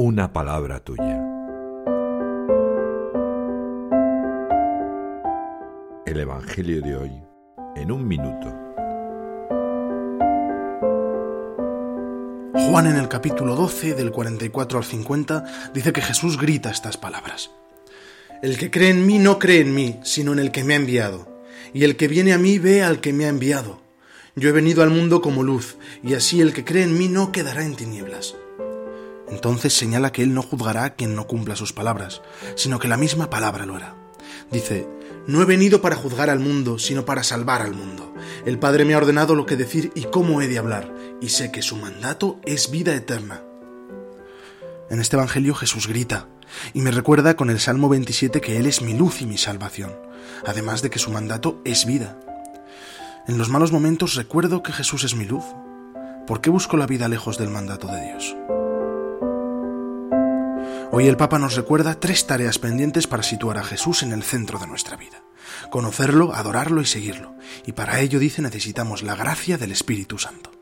una palabra tuya. El Evangelio de hoy en un minuto. Juan en el capítulo 12 del 44 al 50 dice que Jesús grita estas palabras. El que cree en mí no cree en mí, sino en el que me ha enviado. Y el que viene a mí ve al que me ha enviado. Yo he venido al mundo como luz, y así el que cree en mí no quedará en tinieblas. Entonces señala que Él no juzgará a quien no cumpla sus palabras, sino que la misma palabra lo hará. Dice, no he venido para juzgar al mundo, sino para salvar al mundo. El Padre me ha ordenado lo que decir y cómo he de hablar, y sé que su mandato es vida eterna. En este Evangelio Jesús grita, y me recuerda con el Salmo 27 que Él es mi luz y mi salvación, además de que su mandato es vida. En los malos momentos recuerdo que Jesús es mi luz. ¿Por qué busco la vida lejos del mandato de Dios? Hoy el Papa nos recuerda tres tareas pendientes para situar a Jesús en el centro de nuestra vida. Conocerlo, adorarlo y seguirlo. Y para ello dice necesitamos la gracia del Espíritu Santo.